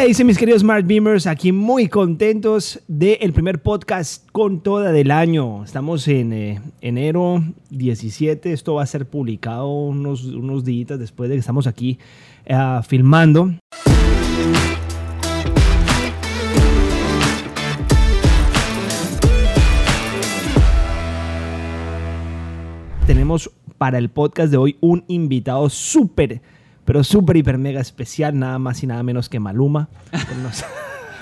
¿Qué dicen mis queridos Smart Beamers? Aquí muy contentos del primer podcast con toda del año. Estamos en eh, enero 17. Esto va a ser publicado unos, unos días después de que estamos aquí eh, filmando. Tenemos para el podcast de hoy un invitado súper, pero súper, hiper, mega especial, nada más y nada menos que Maluma.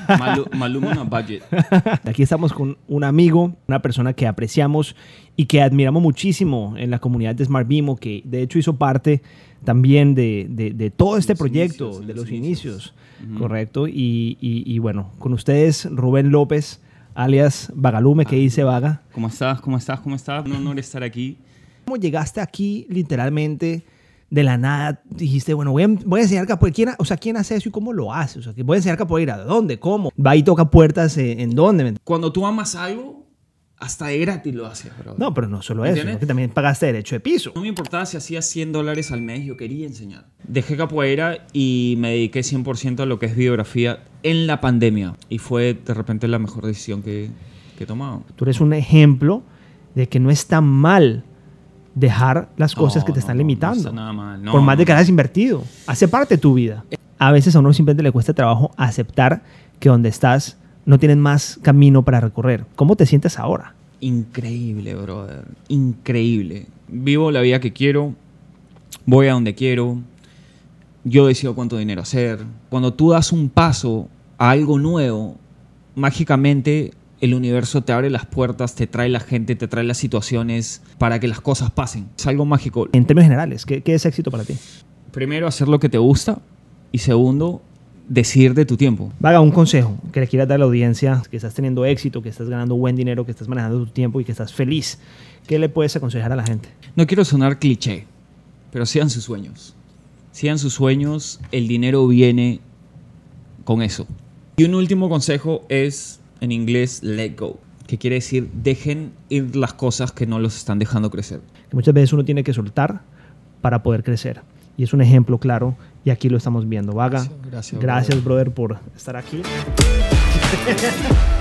Malu- Maluma no budget. Aquí estamos con un amigo, una persona que apreciamos y que admiramos muchísimo en la comunidad de Smart Bimo, que de hecho hizo parte también de, de- de todo este Los proyecto, inicios, de los los inicios, Ujú. correcto. Y, y- y bueno, con ustedes Rubén López, alias Vagalume, que Ah. dice Vaga. ¿Cómo estás? ¿Cómo estás? ¿Cómo estás? Un honor estar aquí. ¿Cómo llegaste aquí literalmente de la nada? Dijiste, bueno, voy a, voy a enseñar capoeira. ¿Quién, o sea, ¿quién hace eso y cómo lo hace? O sea, que voy a enseñar capoeira. ¿Dónde? ¿Cómo? Va y toca puertas eh, en dónde. Cuando tú amas algo, hasta de gratis lo haces, bro. No, pero no solo eso, que también pagaste derecho de piso. No me importaba si hacía 100 dólares al mes, yo quería enseñar. Dejé capoeira y me dediqué 100% a lo que es videografía en la pandemia. Y fue de repente la mejor decisión que, que he tomado. Tú eres un ejemplo de que no es tan mal dejar las cosas No, que te están no, limitando. nada mal. Por más de que hayas invertido. Hace parte de tu vida. A veces a uno simplemente le cuesta trabajo aceptar que donde estás no tienes más camino para recorrer. ¿Cómo te sientes ahora? Increíble, brother. Increíble. Vivo la vida que quiero. Voy a donde quiero. Yo decido cuánto dinero hacer. Cuando tú das un paso a algo nuevo, mágicamente el universo te abre las puertas, te trae la gente, te trae las situaciones para que las cosas pasen. Es algo mágico. En términos generales, ¿qué, qué es éxito para ti? Primero, hacer lo que te gusta. Y segundo, decir de tu tiempo. Vaga, un consejo que le quieras dar a la audiencia, que estás teniendo éxito, que estás ganando buen dinero, que estás manejando tu tiempo y que estás feliz. ¿Qué le puedes aconsejar a la gente? No quiero sonar cliché, pero sigan sus sueños. Sigan sus sueños, el dinero viene con eso. Y un último consejo es, en inglés, let go, que quiere decir dejen ir las cosas que no los están dejando crecer. que muchas veces uno tiene que soltar para poder crecer. Y es un ejemplo claro y aquí lo estamos viendo. Vaga, Gracias, gracias, gracias brother por estar aquí.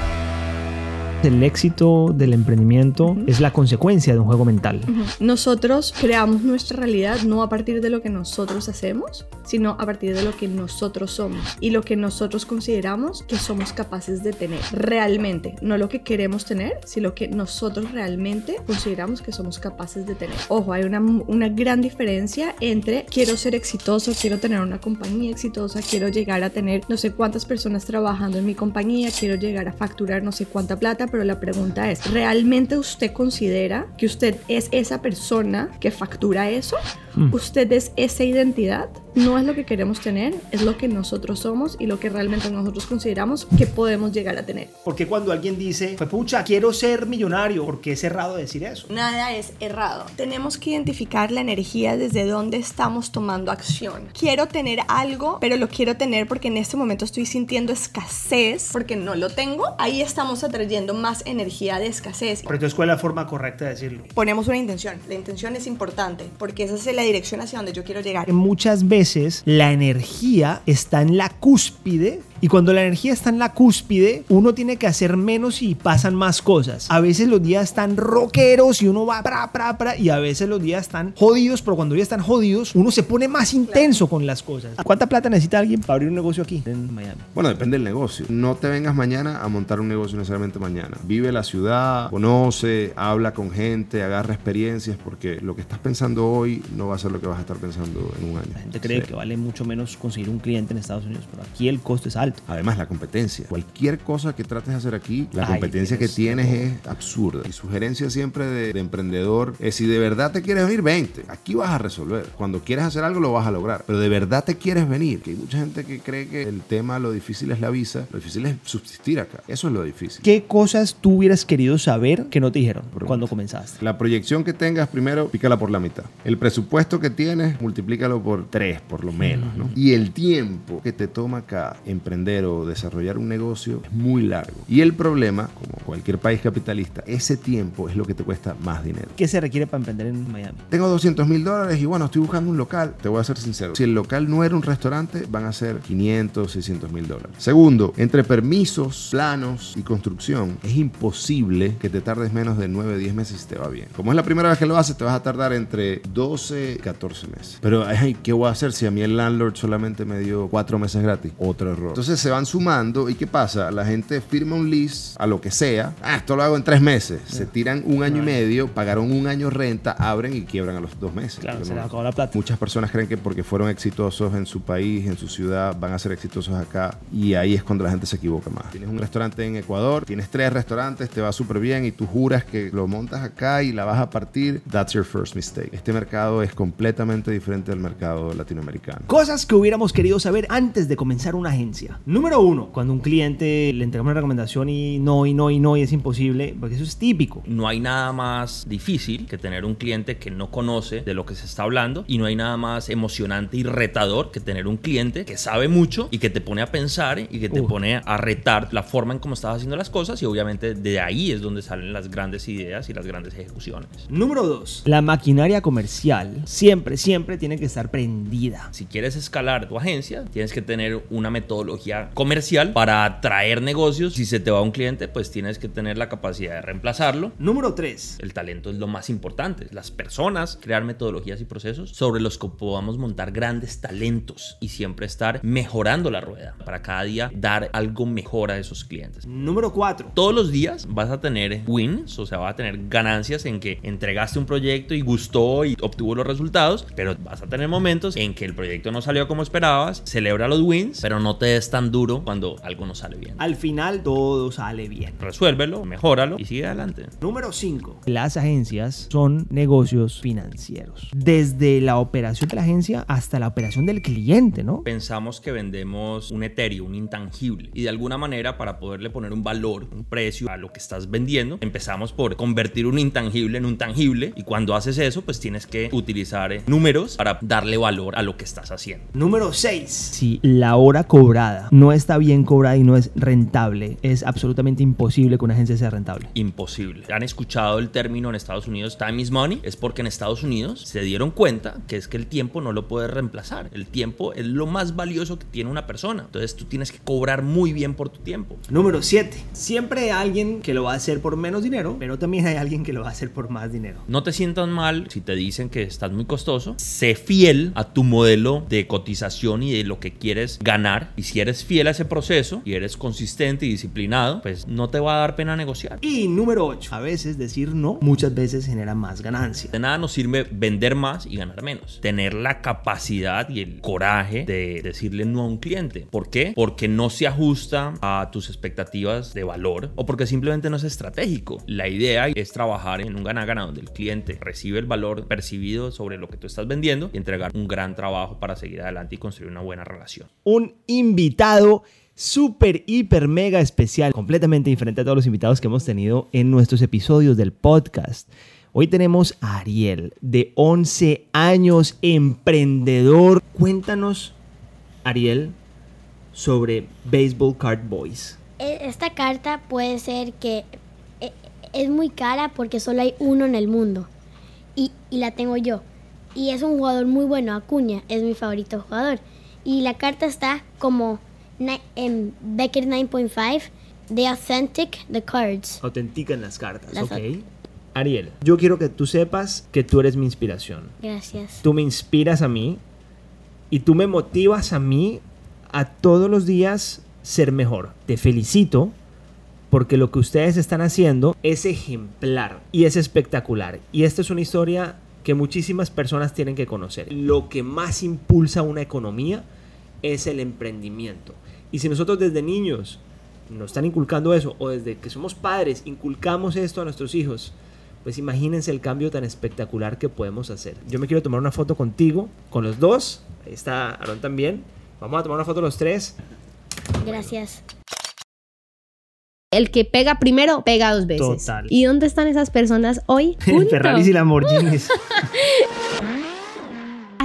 El éxito del emprendimiento es la consecuencia de un juego mental. Nosotros creamos nuestra realidad no a partir de lo que nosotros hacemos, sino a partir de lo que nosotros somos y lo que nosotros consideramos que somos capaces de tener realmente, no lo que queremos tener, sino lo que nosotros realmente consideramos que somos capaces de tener. Ojo, hay una, una gran diferencia entre quiero ser exitoso, quiero tener una compañía exitosa, quiero llegar a tener no sé cuántas personas trabajando en mi compañía, quiero llegar a facturar no sé cuánta plata, pero la pregunta es, ¿realmente usted considera que usted es esa persona que factura eso? Mm. ¿Usted es esa identidad? No es lo que queremos tener, es lo que nosotros somos y lo que realmente nosotros consideramos que podemos llegar a tener. Porque cuando alguien dice, "Fue pucha, quiero ser millonario, porque es errado decir eso? Nada es errado. Tenemos que identificar la energía desde donde estamos tomando acción. Quiero tener algo, pero lo quiero tener porque en este momento estoy sintiendo escasez porque no lo tengo. Ahí estamos atrayendo más energía de escasez. Pero entonces, ¿cuál es la forma correcta de decirlo? Ponemos una intención. La intención es importante porque esa es la dirección hacia donde yo quiero llegar. muchas veces la energía está en la cúspide y cuando la energía está en la cúspide uno tiene que hacer menos y pasan más cosas. A veces los días están rockeros y uno va pra, pra, pra y a veces los días están jodidos, pero cuando ya están jodidos uno se pone más intenso con las cosas. ¿Cuánta plata necesita alguien para abrir un negocio aquí en Miami? Bueno, depende del negocio. No te vengas mañana a montar un negocio necesariamente mañana. Vive la ciudad, conoce, habla con gente, agarra experiencias, porque lo que estás pensando hoy no va a ser lo que vas a estar pensando en un año. La gente cree Sí. que vale mucho menos conseguir un cliente en Estados Unidos, pero aquí el costo es alto. Además, la competencia. Cualquier cosa que trates de hacer aquí, la Ay, competencia que tienes es absurda. Mi sugerencia siempre de, de emprendedor es si de verdad te quieres venir, 20. Aquí vas a resolver. Cuando quieres hacer algo, lo vas a lograr. Pero de verdad te quieres venir. Que hay mucha gente que cree que el tema, lo difícil es la visa. Lo difícil es subsistir acá. Eso es lo difícil. ¿Qué cosas tú hubieras querido saber que no te dijeron cuando comenzaste? La proyección que tengas, primero, pícala por la mitad. El presupuesto que tienes, multiplícalo por tres, por lo menos, ¿no? Y el tiempo que te toma acá emprender emprender o desarrollar un negocio es muy largo. Y el problema, como cualquier país capitalista, ese tiempo es lo que te cuesta más dinero. ¿Qué se requiere para emprender en Miami? Tengo 200 mil dólares y bueno, estoy buscando un local. Te voy a ser sincero. Si el local no era un restaurante, van a ser 500, 600 mil dólares. Segundo, entre permisos, planos y construcción, es imposible que te tardes menos de 9, 10 meses si te va bien. Como es la primera vez que lo haces, te vas a tardar entre 12 y 14 meses. Pero, ay, ¿qué voy a hacer si a mí el landlord solamente me dio 4 meses gratis? Otro error. Entonces se van sumando y ¿qué pasa? La gente firma un lease a lo que sea. Ah, esto lo hago en 3 meses. Se tiran un año y medio, pagaron un año renta, abren y quiebran a los 2 meses. Claro, se no- les acabó la plata. Muchas personas creen que porque fueron exitosos en su país, en su ciudad, van a ser exitosos acá. Y ahí es cuando la gente se equivoca más. Tienes un restaurante en Ecuador, tienes tres restaurantes, te va súper bien y tú juras que lo montas acá y la vas a partir. That's your first mistake. Este mercado es completamente diferente al mercado latinoamericano. Cosas que hubiéramos querido saber antes de comenzar una agencia. Número uno, cuando un cliente le entregamos una recomendación y no, y no, y no, y es imposible, porque eso es típico. No hay nada más difícil que tener un cliente que no conoce de lo que se está hablando y no hay nada más emocionante y retador que tener un cliente que sabe mucho y que te pone a pensar y que te Uh. pone a retar la forma en cómo estás haciendo las cosas y obviamente de ahí es donde salen las grandes ideas y las grandes ejecuciones. Número dos, la maquinaria comercial siempre, siempre tiene que estar prendida. Si quieres escalar tu agencia, tienes que tener una metodología comercial para atraer negocios. Si se te va un cliente, pues tienes que tener la capacidad de reemplazarlo. Número tres, El talento es lo más importante. Las personas, crear metodologías y procesos sobre los que podamos montar grandes talentos y siempre estar mejorando la rueda para cada día dar algo mejor a esos clientes. número cuatro, Todos los días vas a tener wins, o sea, vas a tener ganancias en que entregaste un proyecto y gustó y obtuvo los resultados, pero vas a tener momentos en que el proyecto no salió como esperabas, celebra los wins, pero no te des tan duro cuando algo no sale bien. al final todo sale bien. Resuélvelo, mejóralo y sigue adelante. Número 5. Las agencias son negocios financieros. Desde la operación de la agencia hasta la operación del cliente, ¿no? pensamos que vendemos un etéreo, un intangible. Y de alguna manera, para poderle poner un valor, un precio a lo que estás vendiendo, empezamos por convertir un intangible en un tangible. Y cuando haces eso, pues tienes que utilizar eh, números para darle valor a lo que estás haciendo. Número 6. Si la hora cobrada no está bien cobrada y no es rentable, es absolutamente imposible que una agencia sea rentable. Imposible. ¿Han escuchado el término en Estados Unidos time is money? Es porque en Estados Unidos se dieron cuenta que es que el tiempo no lo puedes reemplazar. El tiempo es lo más valioso que tiene una persona. Entonces tú tienes que cobrar muy bien por tu tiempo. Número 7. Siempre hay alguien que lo va a hacer por menos dinero, pero también hay alguien que lo va a hacer por más dinero. No te sientas mal si te dicen que estás muy costoso. Sé fiel a tu modelo de cotización y de lo que quieres ganar. Y si eres fiel a ese proceso y eres consistente y disciplinado, pues no te va a dar pena negociar. Y número 8. A veces decir no muchas veces genera más ganancia. De nada nos sirve vender más y ganar menos. Tener la capacidad y el coraje de decirle no a un cliente. ¿Por qué? Porque no se ajusta a tus expectativas de valor o porque simplemente no es estratégico. La idea es trabajar en un gana-gana donde el cliente recibe el valor percibido sobre lo que tú estás vendiendo y entregar un gran trabajo para seguir adelante y construir una buena relación. un invitado súper, hiper, mega especial, completamente diferente a todos los invitados que hemos tenido en nuestros episodios del podcast. Hoy tenemos a Ariel, de 11 años, emprendedor. Cuéntanos, Ariel, sobre Baseball Card Boys. E- Esta carta puede ser que e- es muy cara porque solo hay uno en el mundo y la tengo yo. Y es un jugador muy bueno, Acuña, es mi favorito jugador. Y la carta está como Beckett 9.5, The Authentic, The Cards. Autentican las cartas, Las ¿ok? Ariel, yo quiero que tú sepas que tú eres mi inspiración. Gracias. Tú me inspiras a mí y tú me motivas a mí a todos los días ser mejor. Te felicito porque lo que ustedes están haciendo es ejemplar y es espectacular. Y esta es una historia que muchísimas personas tienen que conocer. Lo que más impulsa una economía es el emprendimiento. Y si nosotros desde niños nos están inculcando eso, o desde que somos padres inculcamos esto a nuestros hijos, pues imagínense el cambio tan espectacular que podemos hacer. Yo me quiero tomar una foto contigo, con los dos. Ahí está Aaron también. Vamos a tomar una foto los tres. Gracias. El que pega primero, pega dos veces. Total. ¿Y dónde están esas personas hoy? Juntos. Ferraris y Lamborghinis.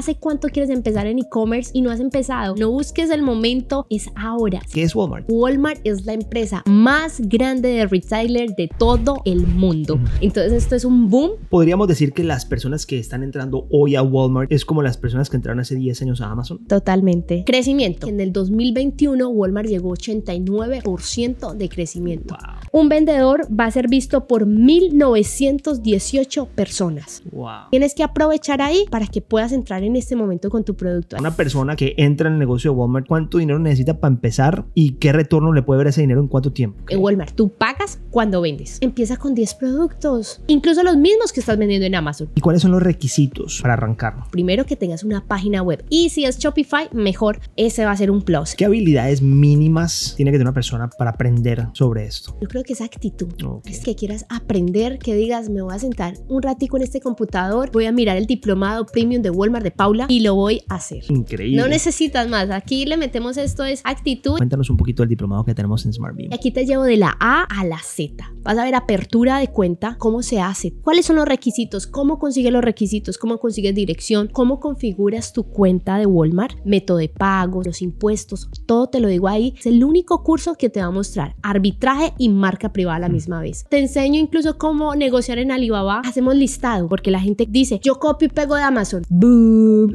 ¿Hace cuánto quieres empezar en e-commerce y no has empezado? No busques el momento, es ahora. ¿Qué es Walmart? Walmart es la empresa más grande de retailer de todo el mundo. Entonces esto es un boom. Podríamos decir que las personas que están entrando hoy a Walmart es como las personas que entraron hace 10 años a Amazon. Totalmente. Crecimiento. En el 2021 Walmart llegó 89% de crecimiento. Un vendedor va a ser visto por 1918 personas. Wow. Tienes que aprovechar ahí para que puedas entrar en este momento con tu producto. Una persona que entra en el negocio de Walmart, ¿cuánto dinero necesita para empezar y qué retorno le puede ver ese dinero en cuánto tiempo? En Walmart, tú pagas cuando vendes. Empieza con 10 productos, incluso los mismos que estás vendiendo en Amazon. ¿Y cuáles son los requisitos para arrancar? Primero que tengas una página web y si es Shopify, mejor, ese va a ser un plus. ¿Qué habilidades mínimas tiene que tener una persona para aprender sobre esto? Yo creo que es actitud. Ok. Es que quieras aprender, que digas, me voy a sentar un ratico en este computador, voy a mirar el diplomado premium de Walmart de Paula y lo voy a hacer. Increíble. No necesitas más. Aquí le metemos esto es actitud. Cuéntanos un poquito del diplomado que tenemos en Smart Beam. Aquí te llevo de la A a la Z. Vas a ver apertura de cuenta, cómo se hace, cuáles son los requisitos, cómo consigues los requisitos, cómo consigues dirección, cómo configuras tu cuenta de Walmart, método de pago, los impuestos, todo te lo digo ahí. Es el único curso que te va a mostrar arbitraje y marca privada a la misma vez. Te enseño incluso cómo negociar en Alibaba. Hacemos listado porque la gente dice, yo copio y pego de Amazon.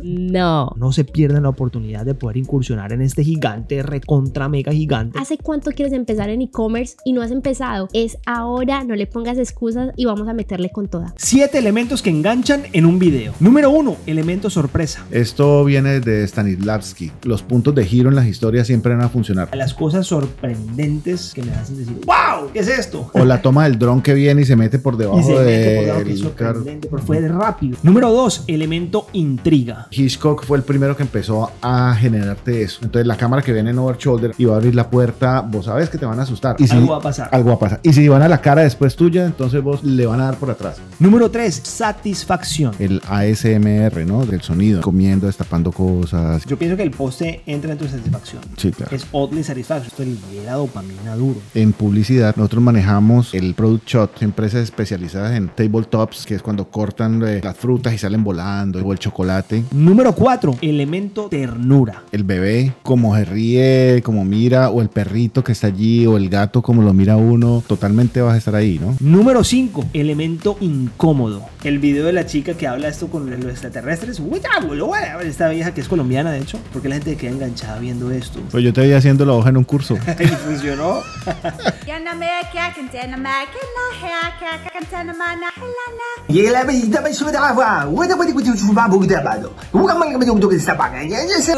No. No se pierdan la oportunidad de poder incursionar en este gigante, recontra mega gigante. ¿Hace cuánto quieres empezar en e-commerce y no has empezado? Es ahora, no le pongas excusas y vamos a meterle con toda. Siete elementos que enganchan en un video. Número uno, elemento sorpresa. Esto viene de Stanislavski. Los puntos de giro en las historias siempre van a funcionar. Las cosas sorprendentes que me hacen decir, ¡Wow! ¿Qué es esto? O la toma del dron que viene y se mete por debajo Y se mete por debajo, que es carro. sorprendente, pero fue de rápido. Número dos, elemento intriga. Hitchcock fue el primero que empezó a generarte eso. Entonces la cámara que viene en over shoulder y va a abrir la puerta, vos sabes que te van a asustar. Y si- Algo va a pasar. Algo va a pasar. Y si van a la cara después tuya, entonces vos le van a dar por atrás. Número tres, satisfacción. El ASMR, ¿no? Del sonido. Comiendo, destapando cosas. Yo pienso que el poste entra en tu satisfacción. Sí, claro. Es oddly satisfaction. Esto libera dopamina duro. En publicidad, nosotros manejamos el Product Shot, empresas especializadas en tabletops, que es cuando cortan eh, las frutas y salen volando, o el chocolate. Número cuatro, elemento ternura. El bebé, como se ríe, como mira, o el perrito que está allí, o el gato como lo mira uno, totalmente vas a estar ahí, ¿no? Número 5, elemento incómodo. El video de la chica que habla esto con los extraterrestres. Uy, ya, boludo, Esta vieja que es colombiana, de hecho. Porque la gente queda enganchada viendo esto. Pues yo te veía haciendo la hoja en un curso. y funcionó. Llega la medida para su trabajo. Bueno, va a poder tapado. Uga, manga, manga, manga, está pagando. Ya, ya, ya.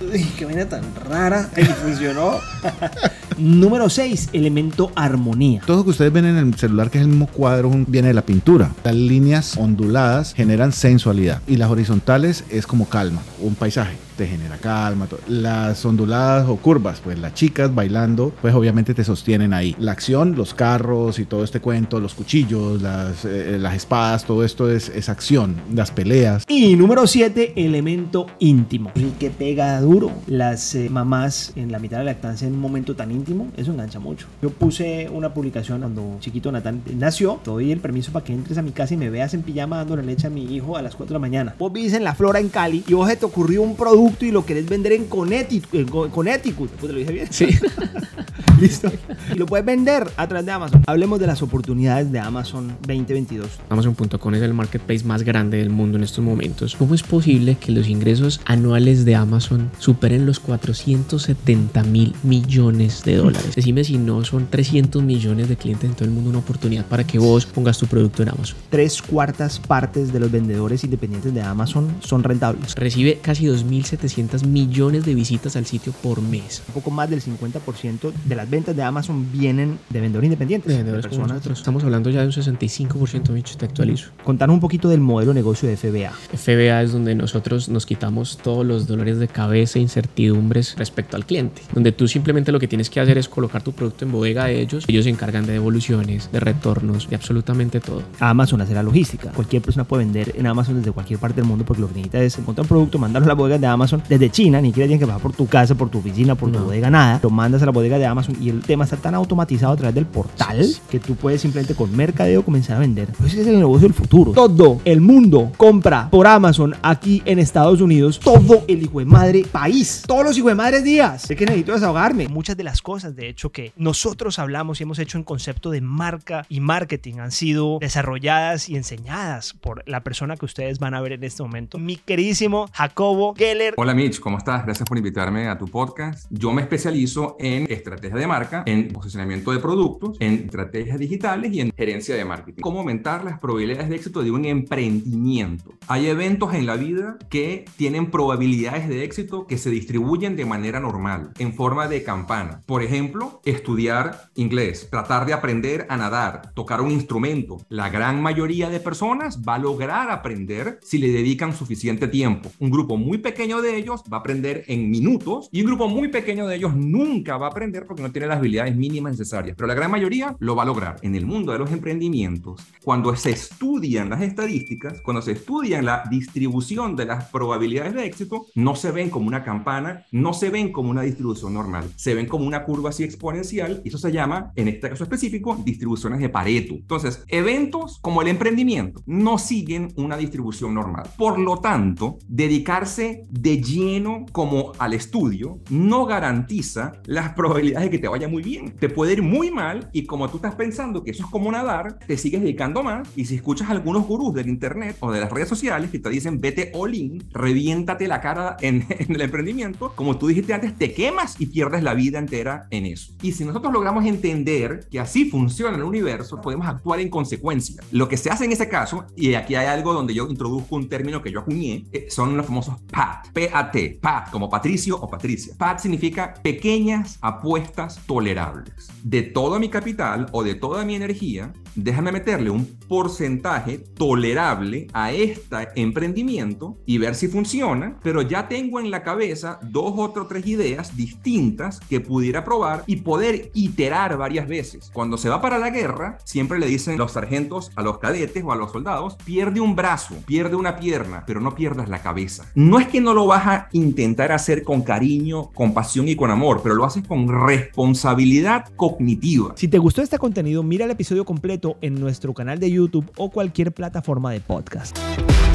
Uy, qué vaina tan rara. Y funcionó. Número 6, elemento armonía. Todo lo que ustedes ven en el celular, que es el mismo cuadro, viene de la pintura. Las líneas onduladas generan sensualidad y las horizontales es como calma, un paisaje te genera calma. todo. Las onduladas o curvas, pues las chicas bailando, pues obviamente te sostienen ahí. La acción, los carros y todo este cuento, los cuchillos, las, eh, las espadas, todo esto es, es acción, las peleas. Y número 7, elemento íntimo. El que pega duro. Las eh, mamás en la mitad de la lactancia en un momento tan íntimo, eso engancha mucho. Yo puse una publicación cuando chiquito Natán nació. Te doy el permiso para que entres a mi casa y me veas en pijama dándole leche a mi hijo a las 4 de la mañana. Vos vivís en la flora en Cali y vos se te ocurrió un producto y lo querés vender en Connecticut. En Co- Connecticut. Te lo dije bien. Sí. Listo. Y lo puedes vender a través de Amazon. Hablemos de las oportunidades de Amazon 2022. Amazon.com es el marketplace más grande del mundo en estos momentos. ¿Cómo es posible que los ingresos anuales de Amazon superen los 470 mil millones de dólares? Decime si no son 300 millones de clientes en todo el mundo una oportunidad para que vos pongas tu producto en Amazon. Tres cuartas partes de los vendedores independientes de Amazon son rentables. Recibe casi 2.700 millones de visitas al sitio por mes. Un poco más del 50% de las ventas de Amazon vienen de vendedores independientes. De vendedores de como personas. nosotros. Estamos hablando ya de un 65% Micho, te actualizo. Contanos un poquito del modelo de negocio de FBA. FBA es donde nosotros nos quitamos todos los dolores de cabeza e incertidumbres respecto al cliente. Donde tú simplemente lo que tienes que hacer es colocar tu producto en bodega de ellos. Ellos se encargan de devoluciones, de retornos, de absolutamente todo. Amazon hace la logística. Cualquier persona puede vender en Amazon desde cualquier parte del mundo porque lo que necesita es encontrar un producto, mandarlo a la bodega de Amazon desde China, ni siquiera tienes que pasar por tu casa, por tu oficina, por tu bodega, nada. Lo mandas a la bodega de Amazon y el tema está tan automatizado a través del portal que tú puedes simplemente con mercadeo comenzar a vender. Pues ese es el negocio del futuro. Todo el mundo compra por Amazon aquí en Estados Unidos. Todo el hijo de madre país. Todos los hijos de madres días. Es que necesito desahogarme. Muchas de las cosas, de hecho, que nosotros hablamos y hemos hecho en concepto de marca y marketing han sido desarrolladas y enseñadas por la persona que ustedes van a ver en este momento. Mi queridísimo Jacobo Geller. Hola Mitch, ¿cómo estás? Gracias por invitarme a tu podcast. Yo me especializo en estrategia de marca, en posicionamiento de productos, en estrategias digitales y en gerencia de marketing. Cómo aumentar las probabilidades de éxito de un emprendimiento. Hay eventos en la vida que tienen probabilidades de éxito que se distribuyen de manera normal, en forma de campana. Por ejemplo, estudiar inglés, tratar de aprender a nadar, tocar un instrumento. La gran mayoría de personas va a lograr aprender si le dedican suficiente tiempo. Un grupo muy pequeño de ellos va a aprender en minutos y un grupo muy pequeño de ellos nunca va a aprender porque no tiene las habilidades mínimas necesarias. Pero la gran mayoría lo va a lograr. En el mundo de los emprendimientos, cuando se estudian las estadísticas, cuando se estudian la distribución de las probabilidades de éxito, no se ven como una campana, no se ven como una distribución normal, se ven como una curva así exponencial y eso se llama, en este caso específico, distribuciones de Pareto. Entonces, eventos como el emprendimiento no siguen una distribución normal. Por lo tanto, dedicarse de lleno como al estudio no garantiza las probabilidades de que te vaya muy bien. Te puede ir muy mal y como tú estás pensando que eso es como nadar, te sigues dedicando más y si escuchas a algunos gurús del internet o de las redes sociales que te dicen vete all in, reviéntate la cara en, en el emprendimiento, como tú dijiste antes, te quemas y pierdes la vida entera en eso. Y si nosotros logramos entender que así funciona el universo, podemos actuar en consecuencia. Lo que se hace en ese caso, y aquí hay algo donde yo introduzco un término que yo acuñé, eh, son los famosos PAT, P-A-T, PAT, como Patricio o Patricia. PAT significa pequeñas apuestas tolerables. De todo mi capital o de toda mi energía, déjame meterle un porcentaje tolerable a este emprendimiento y ver si funciona, pero ya tengo en la cabeza dos o tres ideas distintas que pudiera probar y poder iterar varias veces. Cuando se va para la guerra, siempre le dicen los sargentos a los cadetes o a los soldados, pierde un brazo, pierde una pierna, pero no pierdas la cabeza. No es que no lo vas a intentar hacer con cariño, con pasión y con amor, pero lo haces con responsabilidad cognitiva. Si te gustó este contenido, mira el episodio completo en nuestro canal de YouTube o cualquier plataforma de podcast. Thank you.